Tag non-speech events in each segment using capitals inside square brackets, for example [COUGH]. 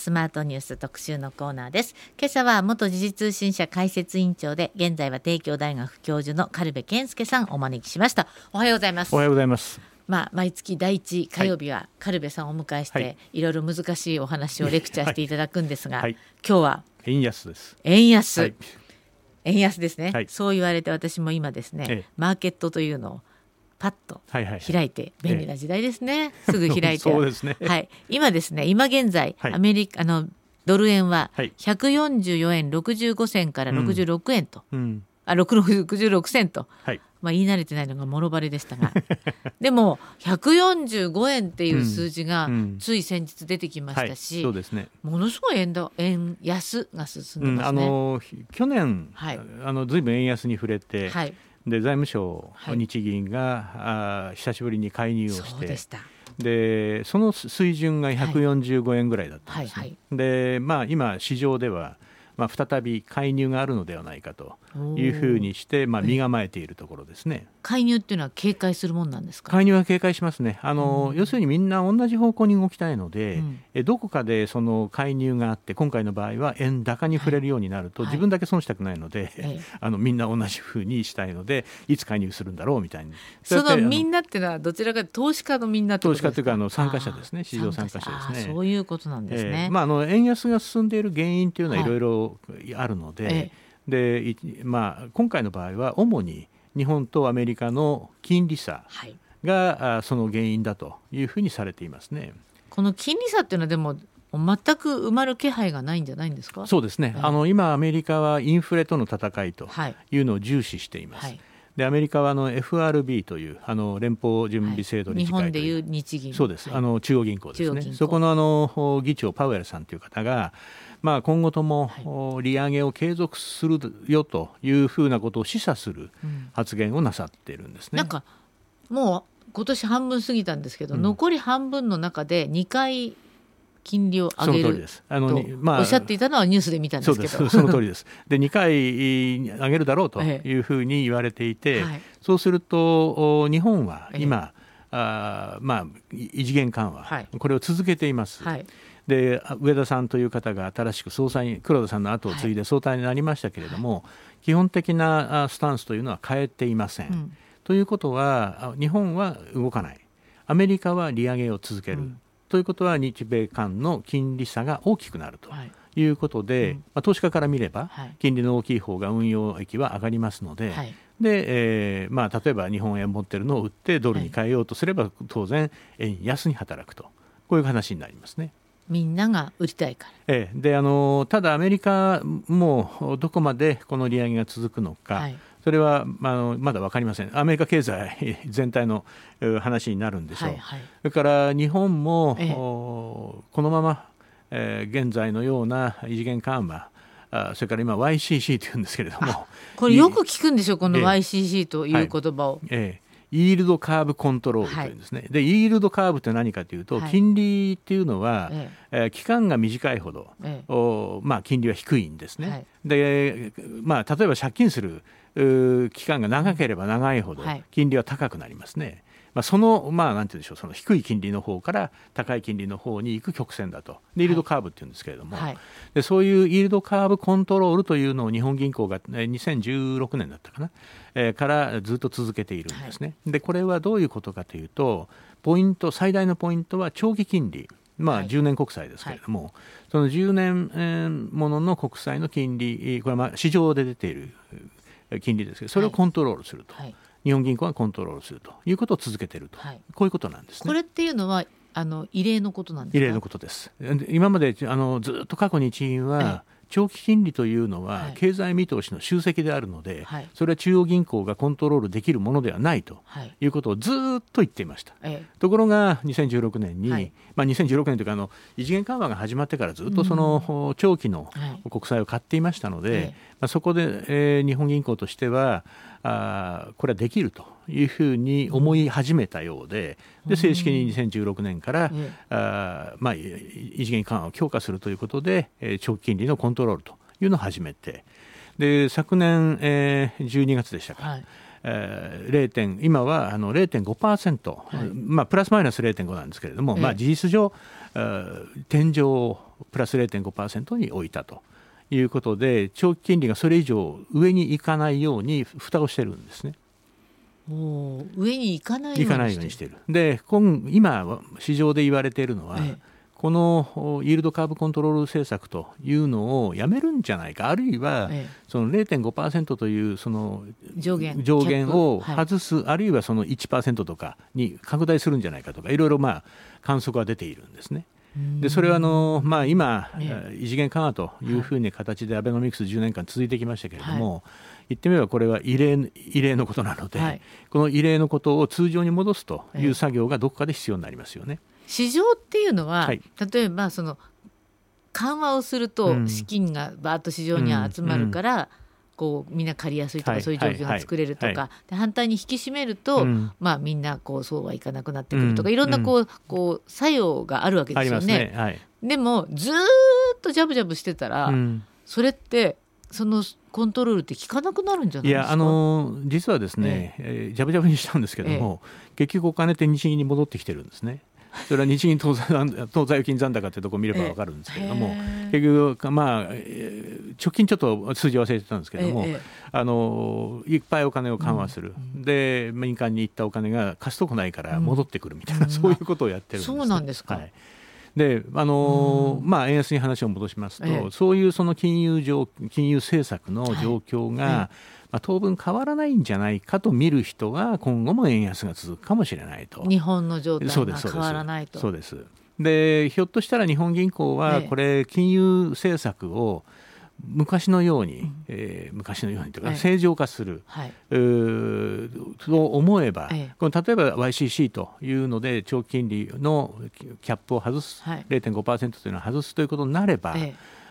スマートニュース特集のコーナーです。今朝は元時事通信社解説委員長で現在は帝京大学教授の軽部健介さんお招きしました。おはようございます。おはようございます。まあ、毎月第一火曜日は軽部さんをお迎えして、はい、いろいろ難しいお話をレクチャーしていただくんですが、はい、今日は円安です。円安、はい、円安ですね、そう言われて私も今ですね、ええ、マーケットというのをパッと開いて便利な時代ですね、[LAUGHS] すぐ開いて。そうですね、はい、今ですね今現在、アメリカあのドル円は144円65銭から66円と、うん、あ66セント、はい、まあ、言い慣れてないのがもろバレでしたが。[LAUGHS] でも145円っていう数字がつい先日出てきましたし、うんうんはいね、ものすごい円だ円安が進んでますね、去年、はい、あのずいぶん円安に触れて、はい、で財務省、日銀があ久しぶりに介入をしてでその水準が145円ぐらいだったんですね、はいはいはい、でまあ今市場ではまあ、再び介入があるのではないかというふうにして、まあ、身構えているところですね。介入っていうのは警戒するもんなんですか？介入は警戒しますね。あの、うん、要するにみんな同じ方向に動きたいので、うん、えどこかでその介入があって今回の場合は円高に触れるようになると、はい、自分だけ損したくないので、はい、[LAUGHS] あのみんな同じふうにしたいのでいつ介入するんだろうみたいに。そのみんなっていうのはどちらか投資家のみんな投資家というかあの参加者ですね。市場参加者ですね。そういうことなんですね、えー、まあ、あの円安が進んでいる原因というのはい。ろいろあるので、はい、でまあ、今回の場合は主に日本とアメリカの金利差が、はい、その原因だというふうにされていますね。この金利差っていうのはでも全く埋まる気配がないんじゃないんですか？そうですね、あの今、アメリカはインフレとの戦いとい。うのを重視しています。はい、でアメリカはあの FRB というあの連邦準備制度に近い、はい、日本でいう日銀。そうです、あの中央銀行ですね。そこのあの議長パウエルさんという方がまあ、今後とも利上げを継続するよというふうなことを示唆する発言をなさっているんですね。なんかもう今年半分過ぎたんですけど、うん、残り半分の中で2回金利を上げるあのまあ、おっしゃっていたのはニュースで見たんですけど。その通りです。で2回上げるだろうというふうに言われていて、はい、そうすると日本は今、ええ、あまあ異次元緩和、はい、これを続けています。はいで上田さんという方が新しく総裁に黒田さんの後を継いで総裁になりましたけれども、はい、基本的なスタンスというのは変えていません。うん、ということは日本は動かない。アメリカは利上げを続ける、うん、ということは日米間の金利差が大きくなると。い。うことで、うん、まあ、投資家から見れば、はい、金利の大きい方が運用益は上がりますので、はい、でえーまあ、例えば日本円持ってるのを売ってドルに変えようとすれば、当然円安に働くと。こういう話になりますね。みんなが売りたいから。ええ、であのただアメリカもどこまでこの利上げが続くのか、はい、それは、まあのまだ分かりません、アメリカ経済全体の話になるんでしょう、はいはい、それから日本も、ええ、このまま、えー、現在のような異次元緩和、あそれから今 YCC というんですけれども。これよく聞くんでしょうこの YCC という言葉を。ええイールドカーブコントロールというんですね、はい、でイールドカーブって何かというと、はい、金利っていうのは、ええ。ー、期間が短いほど、ええ、おまあ、金利は低いんですね。はい、で、まあ、例えば借金する期間が長ければ長いほど金利は高くなりますね。まあ、その、まあ、なんていうんでしょう、その低い金利の方から高い金利の方に行く曲線だと、イールドカーブっていうんですけれども、はい、でそういうイールドカーブコントロールというのを日本銀行が2016年だったかな、えー、からずっと続けているんですね。はい、でこれはどういうことかというと、ポイント、最大のポイントは長期金利。まあ、10年国債ですけれども、はい、その10年ものの国債の金利、これはまあ市場で出ている金利ですけど、それをコントロールすると。はい日本銀行がコントロールするということを続けていると、はい、こういうことなんですね。これっていうのはあの異例のことなんです異例のことです。今まであのずっと過去日銀は、長期金利というのは経済見通しの集積であるので、はい、それは中央銀行がコントロールできるものではないとい。うことをずっと言っていました。はい、ところが2016年に、はい、まあ、2016年というかあの異次元緩和が始まってからずっとその長期の国債を買っていましたので、まあ、そこで、えー、日本銀行としてはあこれはできるというふうに思い始めたようでで正式に2016年から、あまあ、異次元緩和を強化するということで、えー、長期金利のコントロールというのを始めてで昨年、えー、12月でしたか。はいえー、0. 点今はあの0.5%、はい、まあ、プラスマイナス0.5なんですけれども、えまあ、事実上、天井をプラス0.5%に置いたということで長期金利がそれ以上上に行かないように蓋をしてるんですね。上に行かないようにしてる。で今今市場で言われているのは、ええこのイールドカーブコントロール政策というのをやめるんじゃないかあるいはその0.5%というその上限上限を外す、はい、あるいはその1%とかに拡大するんじゃないかとかいろいろまあ観測が出ているんですね。でそれはあの、まあ、今、異次元緩和というふうに形でアベノミクス10年間続いてきましたけれども、はい、言ってみればこれは異例異例のことなので、はい、この異例のことを通常に戻すという作業がどこかで必要になりますよね。市場っていうのは、はい、例えばその緩和をすると資金がバーッと市場に集まるから、うんうん、こうみんな借りやすいとか、そういう状況が作れるとか、はいはい、で反対に引き締めると、うん、まあ、みんなこうそうはいかなくなってくるとか、いろんなこう,、こう作用があるわけですよね。ね。でもずっとジャブジャブしてたら、それってそのコントロールって効かなくなるんじゃないですか？いやあの実はですね、ええ。ー、ジャブジャブにしたんですけども、え、結局お金って日銀に戻ってきてるんですね。それは日銀当座当座預金残高というところを見れば分かるんですけれども、結局、まあ、直近ちょっと数字忘れてたんですけれども、あのいっぱいお金を緩和する、で民間に行ったお金が貸すとこないから戻ってくるみたいな、そういうことをやってるんです、そうなんですか、はい。であのまあ、円安に話を戻しますと、ええ、そういうその金融上金融政策の状況が、はい。えまあ、当分変わらないんじゃないかと見る人は今後も円安が続くかもしれないと。日本の状態が変わらないと。そうです。でひょっとしたら日本銀行はこれ金融政策を昔のように、うん、えー、昔のようにというか正常化する、はい、と思えば、この例えば YCC というので長期金利のキャップを外す、はい、0.5%というのを外すということになれば、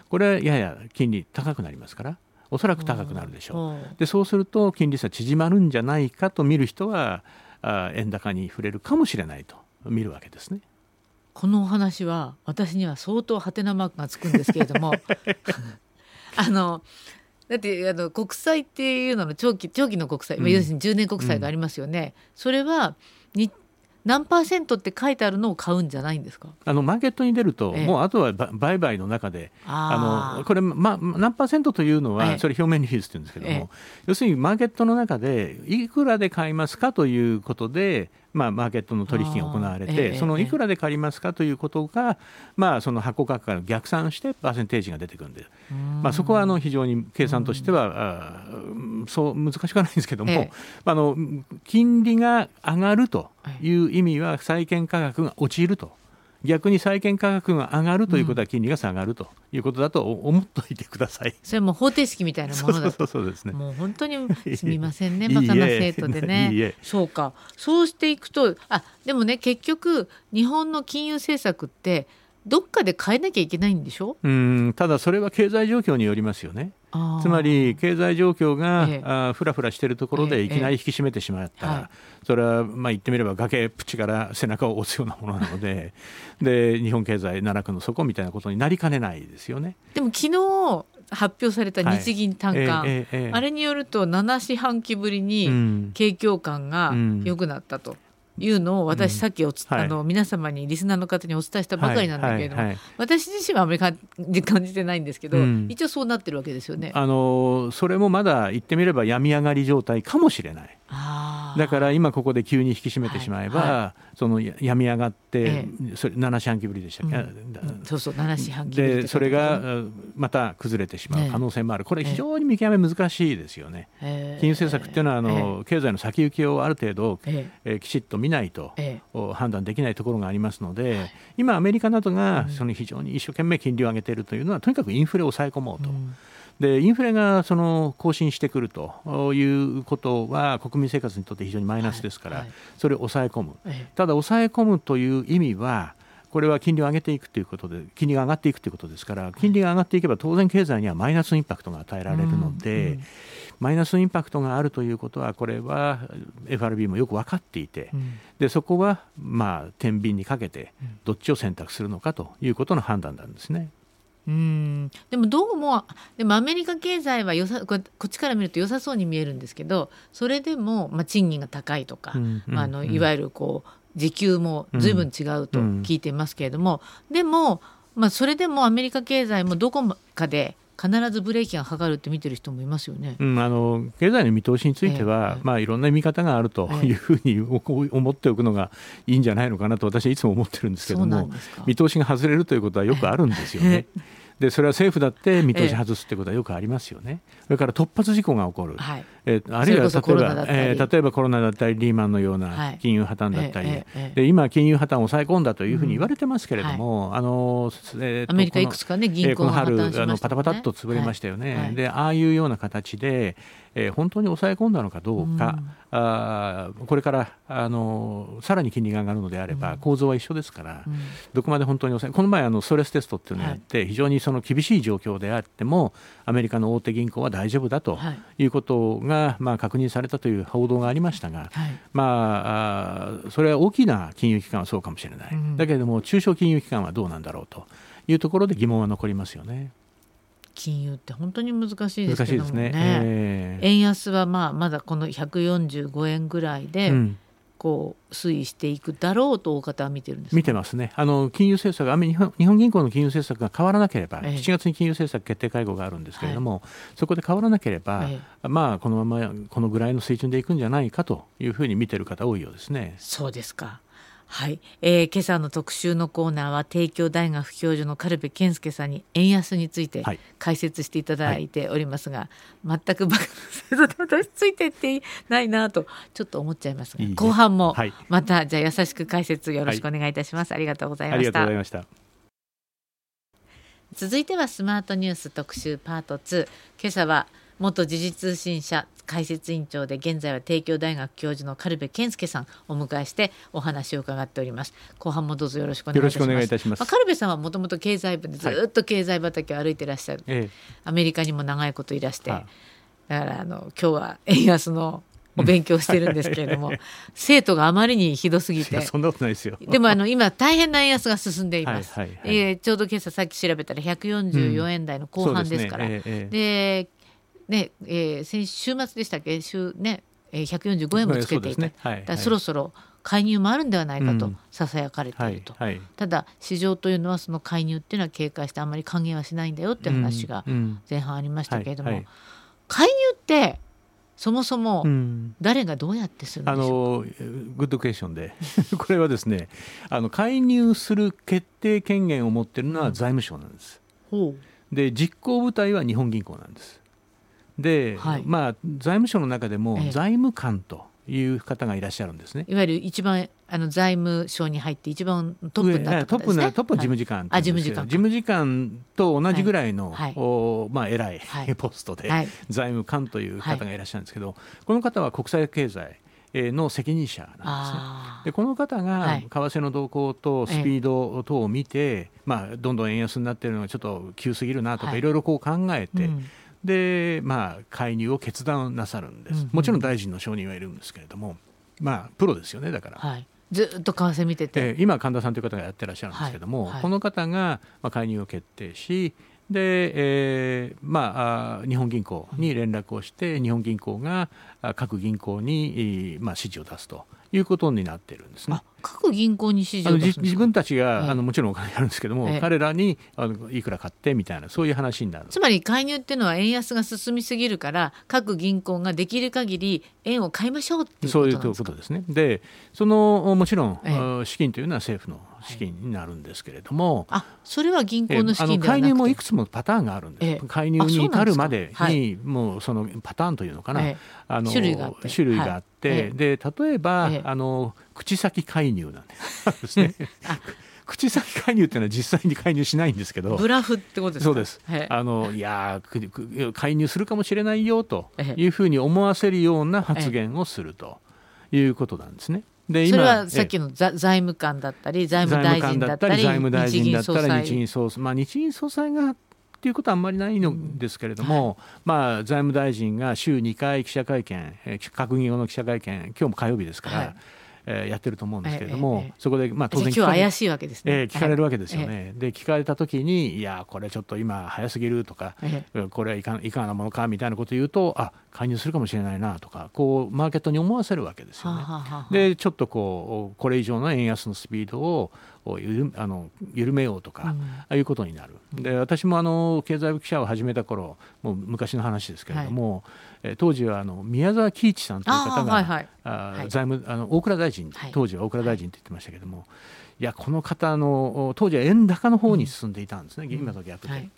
これはやや金利高くなりますから。おそらく高くなるでしょう。でそうすると金利差縮まるんじゃないかと見る人はあ円高に触れるかもしれないと見るわけですね。このお話は私には相当ハテナマークがつくんですけれども [LAUGHS] あのだってあの国債っていうのの長期長期の国債、うん、要するに10年国債がありますよね。うん、それは日何パーセントって書いてあるのを買うんじゃないんですか？あのマーケットに出ると、ええ、もうあとは売買の中であのこれ、ま、何パーセントというのは、え、それ表面利率って言うんですけども、要するにマーケットの中でいくらで買いますかということでまあ、マーケットの取引が行われて、そのいくらで借りますかということが、まあ、その発行価格から逆算してパーセンテージが出てくるんで、まあ、そこはあの非常に計算としては、そう難しくはないんですけども、あの金利が上がるという意味は債券価格が落ちると。逆に債券価格が上がるということは金利が下がるということだと思っておいてください。それも方程式みたいなものだと。そうですね。もう本当にすみませんね、バカな生徒でね。そうか。そうしていくと、あ、でもね、結局日本の金融政策ってどっかで変えなきゃいけないんでしょ？うん、ただそれは経済状況によりますよね。つまり経済状況が、ええ、あふらふらしているところでいきなり引き締めてしまったら、え、それはまあ言ってみれば崖っぷちから背中を押すようなものなのでで日本経済奈落の底みたいなことになりかねないですよね。でも昨日発表された日銀短観、はいあれによると7四半期ぶりに景況感が良くなったと。うんいうのを私さっきおつ、うん、あの皆様にリスナーの方にお伝えしたばかりなんだけれども、はいはいはい、私自身はあまり感じてないんですけど、うん、一応そうなってるわけですよね。あのそれもまだ言ってみれば病み上がり状態かもしれない。だから今ここで急に引き締めてしまえば、はいはい、その病み上がって、ええ、それ7四半期ぶりでしたっけ、うん、そうそう7四半期でそれがまた崩れてしまう可能性もある、これ非常に見極め難しいですよね、え、金融政策っていうのはあの、経済の先行きをある程度、ええきちっと見ないと、判断できないところがありますので、今アメリカなどがその非常に一生懸命金利を上げているというのはとにかくインフレを抑え込もうと。うん。でインフレがその更新してくるということは国民生活にとって非常にマイナスですから、はい。はい、それを抑え込む、ただ抑え込むという意味はこれは金利を上げていくということで金利が上がっていくということですから金利が上がっていけば当然経済にはマイナスインパクトが与えられるので、マイナスインパクトがあるということはこれは FRB もよく分かっていて、うん、でそこはまあ天秤にかけてどっちを選択するのかということの判断なんですね。うん。でもどうもでもアメリカ経済はよさこっちから見ると良さそうに見えるんですけどそれでも、まあ、賃金が高いとか、うんまあ、あのいわゆるこう時給も随分違うと聞いていますけれども、うん、でもまあ、それでもアメリカ経済もどこかで必ずブレーキがかかるって見てる人もいますよね、うん、あの経済の見通しについては、ええ、まあ、いろんな見方があるというふうに思っておくのがいいんじゃないのかなと私はいつも思ってるんですけども見通しが外れるということはよくあるんですよね。でそれは政府だって見通し外すってことはよくありますよね。それから突発事故が起こる、はい、えー、あるいは例えばえー、例えばコロナだったりリーマンのような金融破綻だったり、はい、で今金融破綻を抑え込んだというふうに言われてますけれども、うんはい、あの、えー、アメリカいくつかね銀行が破綻しました、ね、あのパタパタっと潰れましたよね。でああいうような形でえー、本当に抑え込んだのかどうか、うん、あこれからあのさらに金利が上がるのであれば、構造は一緒ですから、うん、どこまで本当に抑えこの前あのストレステストっていうのをやって、はい、非常にその厳しい状況であってもアメリカの大手銀行は大丈夫だとい。うことが、まあ、確認されたという報道がありましたが、はい、まあそれは大きな金融機関はそうかもしれない、うん、だけれども中小金融機関はどうなんだろうというところで疑問は残りますよね。金融って本当に難しいですけどもね、ね。えー、円安はまあまだこの145円ぐらいで、こう推移していくだろうと大方は見てるんです見てますね。あの金融政策日本日本銀行の金融政策が変わらなければ、え7月に金融政策決定会合があるんですけれども、はい、そこで変わらなければ、えまあこのままこのぐらいの水準でいくんじゃないかというふうに見てる方多いようですね。そうですかはい、えー、今朝の特集のコーナーは帝京大学教授の軽部健介さんに円安について解説していただいておりますが、はい、全く私ついてってないなとちょっと思っちゃいますが、いい後半もまた、じゃあ優しく解説よろしくお願いいたします、はい、ありがとうございました。続いてはスマートニュース特集パート2今朝は元時事通信社解説委員長で現在は帝京大学教授の軽部健介さんをお迎えしてお話を伺っております。後半もどうぞよろしくお願いいたします。まあ、軽部さんはもともと経済部でずっと経済畑を歩いてらっしゃる、はい、アメリカにも長いこといらして、だからあの今日は円安のお勉強してるんですけれども、生徒があまりにひどすぎて。そんなことないですよ。でもあの今大変な円安が進んでいます、はいはいはい、えー、ちょうど今朝さっき調べたら144円台の後半ですから、うん、で、ね。えー、ねえー、先週末でしたっけ？週ね、えー、145円もつけていた、ね。はい、そろそろ介入もあるんではないかとささやかれていると、うんはいはい、ただ市場というのはその介入っていうのは警戒してあんまり還元はしないんだよって話が前半ありましたけれども、介入ってそもそも誰がどうやってするんでしょう？か、うん、あのグッドクエスチョンで。[LAUGHS] これはですねあの介入する決定権限を持っているのは財務省なんです。う。ん、で実行部隊は日本銀行なんです。で、はい、まあ、財務省の中でも財務官という方がいらっしゃるんですね。いわゆる一番あの財務省に入って一番トップだったんですね。トップは事務次官、はい、事務次官事務次官と同じぐらいの、はい、おまあ偉い、はい、[LAUGHS] ポストで、財務官という方がいらっしゃるんですけど、この方は国際経済の責任者なんですね。でこの方が為替の動向とスピード等を見て、まあ、どんどん円安になっているのがちょっと急すぎるなとか、いろいろこう考えて、うんで、まあ、介入を決断なさるんです、うんうん、もちろん大臣の承認はいるんですけれども、まあ、プロですよねだから。はい。ずっと為替見てて、えー、今神田さんという方がやってらっしゃるんですけども、はい。はい、この方が、まあ、介入を決定しで、えーまあ、日本銀行に連絡をして、うん、日本銀行が各銀行に、まあ、指示を出すということになってるんですね。各銀行に指示を自分たちが、ええ、あのもちろんお金あるんですけども、え、彼らにあのいくら買ってみたいなそういう話になる。つまり介入っていうのは円安が進みすぎるから各銀行ができる限り円を買いましょうっていうそういうことですね。でそのもちろん、資金というのは政府の資金になるんですけれども、あそれは銀行の資金では介入もいくつもパターンがあるんです、介入に至るまでにもうそのパターンというのかな、あの種類があって、種類があって、で例えば、あの口先介入なんです。[LAUGHS] ね。口先介入っていうのは実際に介入しないんですけど。ブラフってことですそうです。あのいや介入するかもしれないよというふうに思わせるような発言をするということなんですね。でそれはさっきの財務官だったり財務大臣だったり財務大臣だったら日銀総裁。まあ日銀総裁がっていうことはあんまりないのですけれども、うんはい、まあ、財務大臣が週2回記者会見、閣議後の記者会見、今日も火曜日ですから、はいえー、やってると思うんですけれども、えー、そこで、まあ、当然怪しいわけですね、えー、聞かれるわけですよね、で聞かれた時にいやこれちょっと今早すぎるとか、これはいかいかがなものかみたいなことを言うとあ介入するかもしれないなとかこうマーケットに思わせるわけですよね。はははでちょっとこうこれ以上の円安のスピードををゆあの緩めようとか、うん、ああいうことになる。で私もあの経済部記者を始めた頃もう昔の話ですけれども、はい、当時はあの宮沢喜一さんという方が、はいはい、あ財務あの大蔵大臣、当時は大蔵大臣って言ってましたけれども、い。やこの方の当時は円高の方に進んでいたんですね、今と逆で。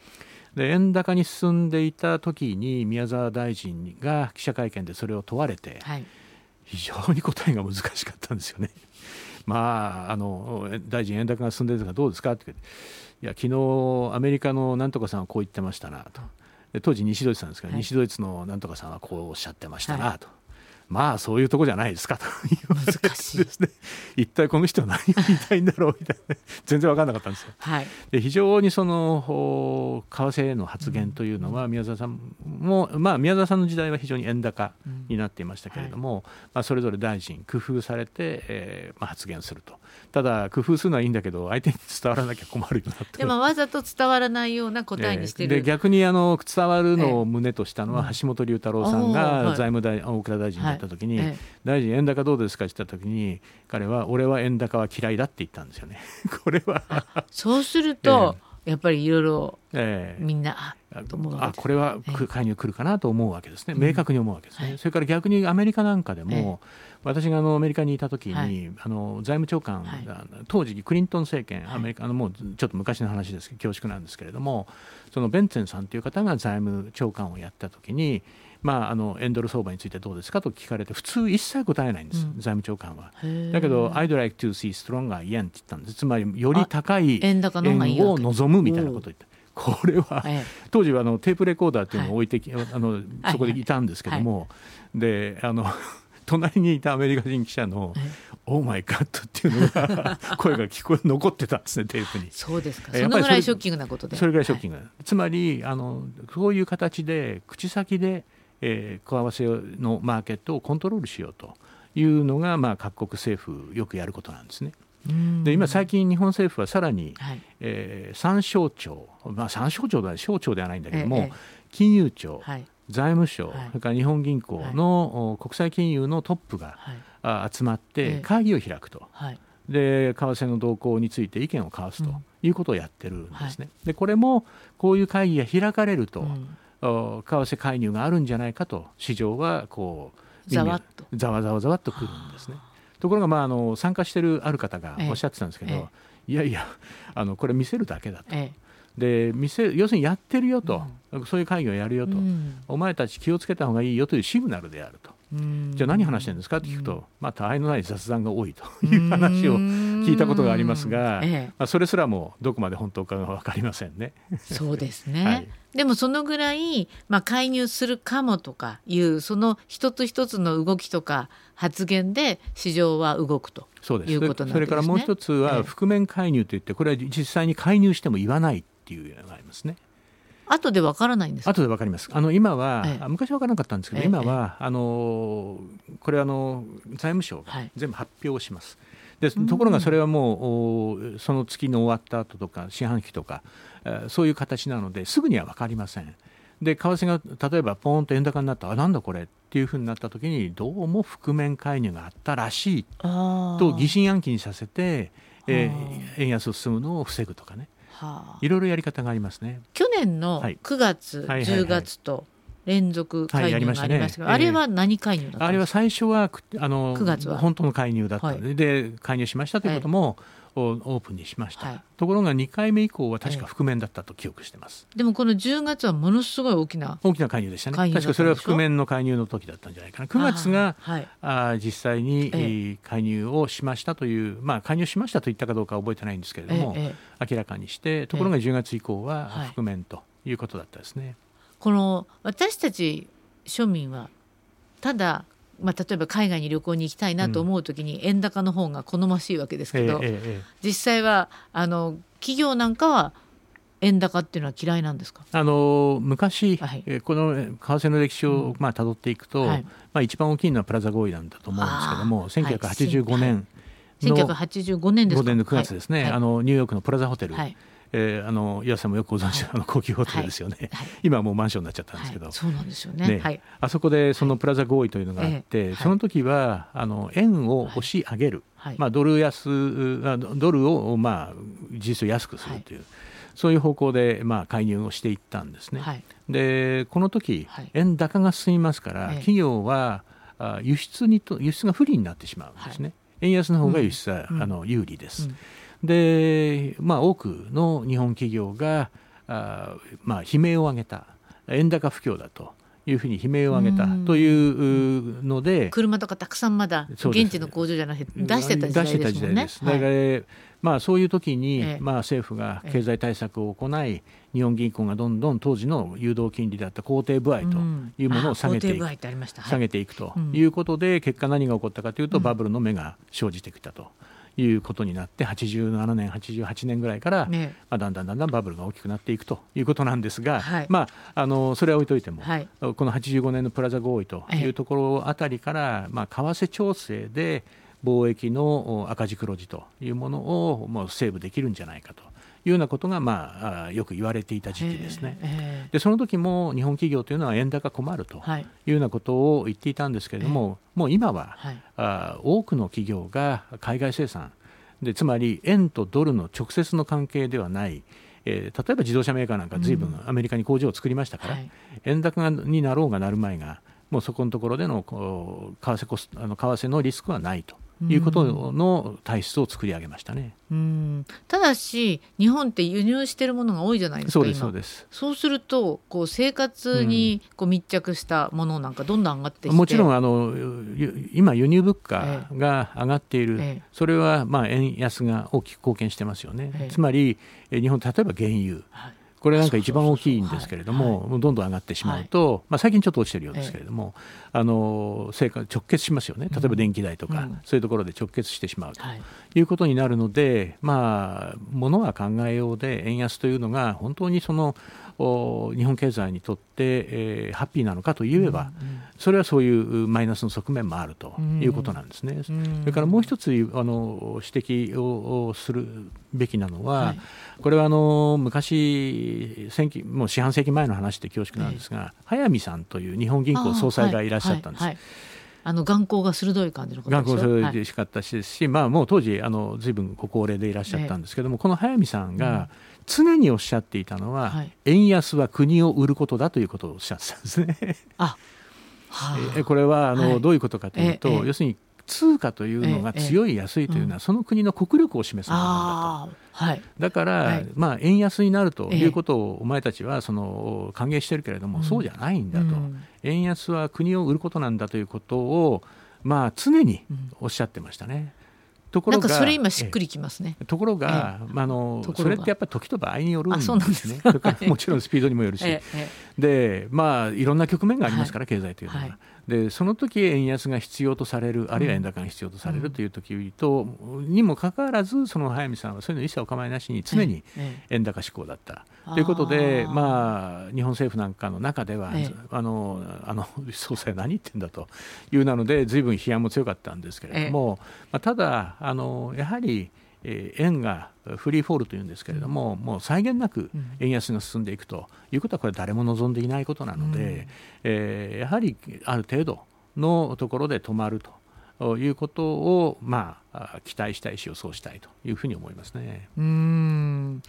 で円高に進んでいた時に宮沢大臣が記者会見でそれを問われて、はい、非常に答えが難しかったんですよね。[LAUGHS] まあ、あの大臣円高が進んでるかどうですかっていや昨日アメリカのなんとかさんはこう言ってましたなと当時西ドイツさんですから、はい、西ドイツのなんとかさんはこうおっしゃってましたなと。はいまあそういうとこじゃないですかと難しい。ですね。一体この人は何を言いたいんだろうみたいな。全然分かんなかったんですよ。はい、で非常にその為替への発言というのは宮沢さんも、まあ、宮沢さんの時代は非常に円高になっていましたけれども、はい、まあ、それぞれ大臣工夫されて、えーまあ、発言すると。ただ工夫するのはいいんだけど相手に伝わらなきゃ困るよなでもわざと伝わらないような答えにしてる、えー、で逆にあの伝わるのを胸としたのは橋本龍太郎さんが財務大、大蔵大臣だった時に、はい大臣円高どうですか？って言った時に彼は俺は円高は嫌いだって言ったんですよね。[LAUGHS] これは。そうすると、えー、やっぱりいろいろみんな、えー、あこれは介入来るかなと思うわけですね。明確に思うわけですね、うんはい、それから逆にアメリカなんかでも、えー私があのアメリカにいた時に、はい、あの財務長官が、はい、当時クリントン政権、アメリカのもうちょっと昔の話ですけど恐縮なんですけれどもそのベンツェンさんという方が財務長官をやった時にまあ、あの円ドル相場についてどうですかと聞かれて普通一切答えないんです、うん、財務長官は。だけど「I'd like to see stronger yen」って言ったんです。つまりより高い円を望むみたいなことを言った。これは、当時はあのテープレコーダーっていうのを置いて、はい、あのそこでいたんですけども、であの [LAUGHS] 隣にいたアメリカ人記者の「オーマイガット」っていうのが [LAUGHS] 声が聞こえ残ってたんですねテープに。そうですか。そのぐらいショッキングなことで。それぐらいショッキング、はい、つまりあのそういう形で口先でえー、為替のマーケットをコントロールしようというのが、まあ、各国政府よくやることなんですね。で今最近日本政府はさらに、はい、えー、3省庁、まあ、3省庁だ省庁ではないんだけども、ええ、金融庁、はい、財務省、はい、それから日本銀行の、国際金融のトップが、あ集まって会議を開くと。で為替の動向について意見を交わすということをやってるんですね。でこれもこういう会議が開かれると、うん為替介入があるんじゃないかと市場はこうざわっと。ざわざわざわっとくるんですね。ところがまああの参加しているある方がおっしゃってたんですけど、ええ、いやいやあのこれ見せるだけだと。え。で見せ要するにやってるよと、うん、そういう会議をやるよと、うん、お前たち気をつけた方がいいよというシグナルであると、じゃあ何話してるんですかって聞くと、まあ、他愛のない雑談が多いと [LAUGHS] いう話を聞いたことがありますが、まあ、それすらもどこまで本当かが分かりませんね。そうですね、はい、でもそのぐらい、まあ、介入するかもとかいうその一つ一つの動きとか発言で市場は動くということなんですね。それからもう一つは覆面介入といってこれは実際に介入しても言わないっていうのがありますね。後でわからないんです後でわかります。あの今は、ええ、昔わからなかったんですけど、え、今はあのこれあの財務省が全部発表します。はい、でところがそれはもう、その月の終わった後とか四半期とか、えー、そういう形なのですぐにはわかりません。で為替が例えばポーンと円高になったあなんだこれっていうふうになった時にどうも覆面介入があったらしいと疑心暗鬼にさせて、えー、円安を進むのを防ぐとかね。いろいろやり方がありますね。去年の9月、はい、10月と連続介入がありましたけど、はい、あれは何介入だったあれは最初はあの9月は。本当の介入だったのではい、で介入しましたということも、オープンにしました、はい、ところが2回目以降は確か覆面だったと記憶してます、でもこの10月はものすごい大きな大きな介入でしたね。確かそれは覆面の介入の時だったんじゃないかな。9月があ、はい、実際に、ええ、介入をしましたというまあ介入しましたと言ったかどうかは覚えてないんですけれども、え、明らかにしてところが10月以降は覆面ということだったですね、この私たち庶民はただまあ、例えば海外に旅行に行きたいなと思う時に円高の方が好ましいわけですけど、実際はあの企業なんかは円高っていうのは嫌いなんですか？あの昔、はい、この為替の歴史をまあ辿っていくと、うんはい、まあ、一番大きいのはプラザ合意なんだと思うんですけども1985年の、1985年です5年の9月ですね、はい、あのニューヨークのプラザホテル、えー、あの岩瀬さんもよくご存知のあの高級ホテルですよね、はい、今はもうマンションになっちゃったんですけど、そうなんですよね、ね、あそこでそのプラザ合意というのがあって、その時はあの円を押し上げる、まあ、ドル安ドルをまあ実質安くするという。そういう方向でまあ介入をしていったんですね。はい、でこの時、円高が進みますから、企業は輸出にと輸出が不利になってしまうんですね。はい、円安の方が輸出は、うん、あの有利です。うんで、まあ、多くの日本企業があ、まあ、悲鳴を上げた。円高不況だと。いうふうに悲鳴を上げた。というので車とかたくさんまだ現地の工場じゃなくて出してた時代ですもんね。だから、まあ、そういう時に、ええ、まあ、政府が経済対策を行い、日本銀行がどんどん当時の誘導金利だった肯定部合というものを下げていく、うん、下げていくということで、結果何が起こったかというと、バブルの目が生じてきたと。いうことになって87年88年ぐらいから、ね、まあ、だんだんだんだんバブルが大きくなっていくということなんですが、はい、まあ、あのそれは置いといても、はい、この85年のプラザ合意というところあたりから、まあ、為替調整で貿易の赤字黒字というものをもうセーブできるんじゃないかというようなことが、まあ、よく言われていた時期ですね。でその時も日本企業というのは円高困るとい。うようなことを言っていたんですけれども、もう今は、はい、あ多くの企業が海外生産。でつまり円とドルの直接の関係ではない。えー、例えば自動車メーカーなんかずいぶん。アメリカに工場を作りましたから、うんはい、円高になろうがなる前がもうそこのところでの為替コスあの為替のリスクはないということの体質を作り上げましたね。うんただし日本って輸入しているものが多いじゃないですか。そうですそうです。そうするとこう生活にこう密着したものなんかどんどん上がってもちろんあの今輸入物価が上がっている、ええ、それはまあ円安が大きく貢献してますよね。え、つまり日本例えば原油。はいこれなんか一番大きいんですけれども、どんどん上がってしまうと、はい、まあ、最近ちょっと落ちてるようですけれども、ええ、あの成果直結しますよね、例えば電気代とか、うん、そういうところで直結してしまうとい。うことになるので、まあ、ものは考えようで、円安というのが本当にその日本経済にとって、えー、ハッピーなのかといえば、うんうん、それはそういうマイナスの側面もあるということなんですね。うん、それからもう一つあの指摘をするべきなのは、はい、これはあの昔もう四半世紀前の話で恐縮なんですが、えー、早見さんという日本銀行総裁がいらっしゃったんです。あの眼光が鋭い感じの眼光鋭いしかったしですし、はい、まあもう当時あの随分ご高齢でいらっしゃったんですけども、えー、この早見さんが常におっしゃっていたのは、はい、円安は国を売ることだということをおっしゃってたんですね。あはあ、えこれはあの、はい、どういうことかというと、えー、要するに通貨というのが強い安いというのは、その国の国力を示すものなんだと。はい、だから、はい、まあ、円安になるということをお前たちはその歓迎してるけれども、そうじゃないんだと、うん、円安は国を売ることなんだということを、まあ、常におっしゃってましたね。ところがそれ今しっくりきますね。ところが、ええ、まあ、あのそれってやっぱり時と場合によるんですね。それか。ら [LAUGHS] もちろんスピードにもよるし、え、でまあいろんな局面がありますから、経済というのは。はい。でその時円安が必要とされるあるいは円高が必要とされるという時と、にもかかわらずその早見さんはそういうの一切お構いなしに常に円高志向だった。ということで、まあ、日本政府なんかの中では、あのあの [LAUGHS] 総裁何言ってんだというなので随分批判も強かったんですけれども、まあ、ただあのやはりえー、円がフリーフォールというんですけれども、うん、もう際限なく円安が進んでいくということはこれ誰も望んでいないことなので、うん、えー、やはりある程度のところで止まるということを、まあ、期待したいし予想したいというふうに思いますね。うん。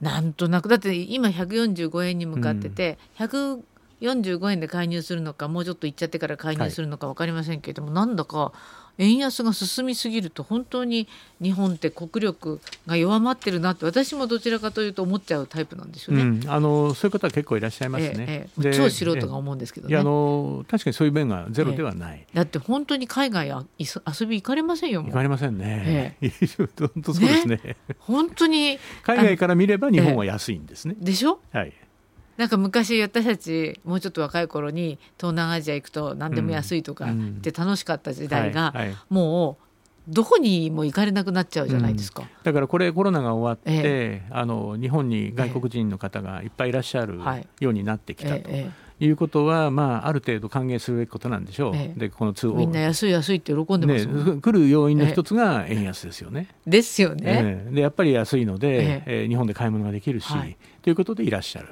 なんとなく。だって今145円に向かってて、うん、145円で介入するのかもうちょっといっちゃってから介入するのか分かりませんけれども、はい、なんだか円安が進みすぎると本当に日本って国力が弱まってるなって私もどちらかというと思っちゃうタイプなんですよね。うん、あのそういう方は結構いらっしゃいますね。えええ、超素人が思うんですけどね。あの確かにそういう面がゼロではない。だって本当に海外あ遊び行かれませんよ。行かれませんね。[LAUGHS] 本当そうですね。ね本当に海外から見れば日本は安いんですね。でしょ？はい。なんか昔私たちもうちょっと若い頃に東南アジア行くと何でも安いとかって楽しかった時代がもうどこにも行かれなくなっちゃうじゃないですか、うん、だからこれコロナが終わって、えあの日本に外国人の方がいっぱいいらっしゃるようになってきたということは、まあ、ある程度歓迎するべきことなんでしょう、ええ、でこの通みんな安い安いって喜んでますね、来る要因の一つが円安ですよね。ですよね。でやっぱり安いので、ええ。日本で買い物ができるし、はい、ということでいらっしゃる。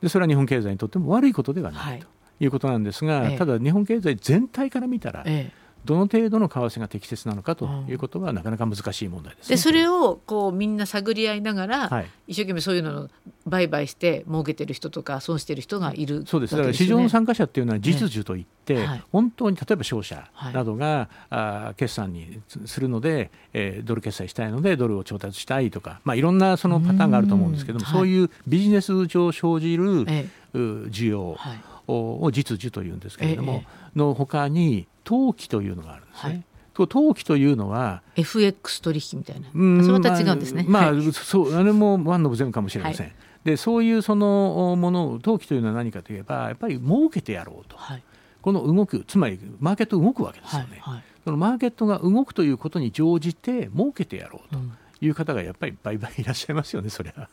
でそれは日本経済にとっても悪いことではない、はい、ということなんですが、ただ日本経済全体から見たら、ええどの程度の為替が適切なのかということはなかなか難しい問題です、ね、でそれをこうみんな探り合いながら、はい、一生懸命そういうのを売買して儲けてる人とか損してる人がい。る、ね、そうです。だから市場の参加者っていうのは実需といって、ねはい、本当に例えば商社などが、はい、あ決算にするので、えー、ドル決済したいのでドルを調達したいとか、まあ、いろんなそのパターンがあると思うんですけども、そういうビジネス上生じる、ええ、需要、を実需というんですけれども、のほかに投機というのがあるんですね。はい。投機というのは FX 取引みたいな、うん、それまた違うんですね。まあ、まあ、そうあれもワンノブゼムかもしれません。はい、でそういうそのもの投機というのは何かといえばやっぱり儲けてやろうと、はい、この動くつまりマーケット動くわけですよね、そのマーケットが動くということに乗じて儲けてやろうという方がやっぱり倍々いらっしゃいますよねそれは。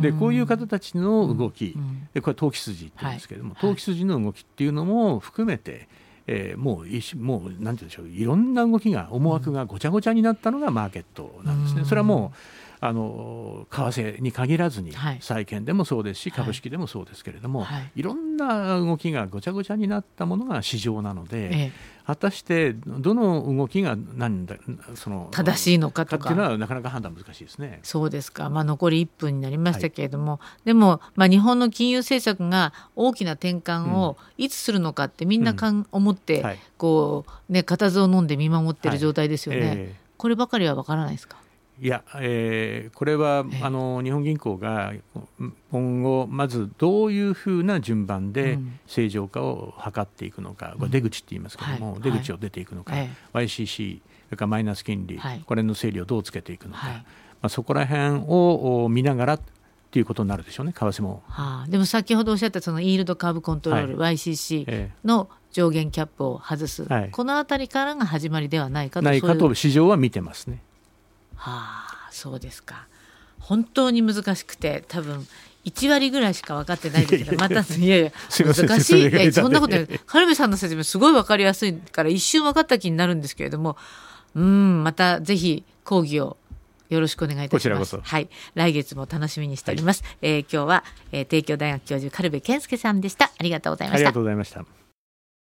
でこういう方たちの動き、でこれ投機筋って言うんですけれども、投機筋の動きっていうのも含めてえー、もうもうなんて言うんでしょういろんな動きが思惑がごちゃごちゃになったのがマーケットなんですね。それはもうあの為替に限らずに、債券でもそうですし、株式でもそうですけれども、はい、いろんな動きがごちゃごちゃになったものが市場なので、ええ。果たしてどの動きが何だその正しいのかとか。っていうのはなかなか判断難しいですね。そうですか。まあ残り1分になりましたけれども、はい、でもまあ日本の金融政策が大きな転換をいつするのかってみんなかん、うん、思って、はい、こうね固唾を飲んで見守ってい。る状態ですよね。はいえ。ー、こればかりはわからないですか？いや、えー、これは、あの日本銀行が今後、まずどういうふうな順番で正常化を図っていくのか、うん、出口って言いますけれども、はい、出口を出ていくのか、はい、YCC、それからマイナス金利、はい、これの整理をどうつけていくのか、まあ、そこら辺を見ながらっていうことになるでしょうね、為替も。はあ、でも先ほどおっしゃったそのイールドカーブコントロール、はい、YCC の上限キャップを外す、はい、このあたりからが始まりではないかとないかと市場は見てますね。はあそうですか本当に難しくて多分1割ぐらいしか分かってないんですけどまたいやいや難しいいやそんなことないカルベさんの説明すごい分かりやすいから一瞬分かった気になるんですけれどもうんまたぜひ講義をよろしくお願いいたします。はい、来月も楽しみにしております。はい、えー、今日は、えー、帝京大学教授カルベ健介さんでした。ありがとうございました。ありがとうございました。